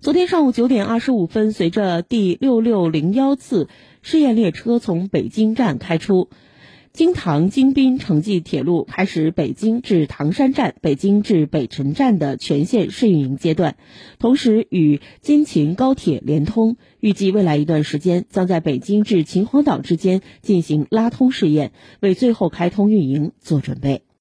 昨天上午九点二十五分随着第六六零幺次试验列车从北京站开出京唐京滨城际铁路开始北京至唐山站北京至北辰站的全线试运营阶段同时与京秦高铁联通预计未来一段时间将在北京至秦皇岛之间进行拉通试验为最后开通运营做准备。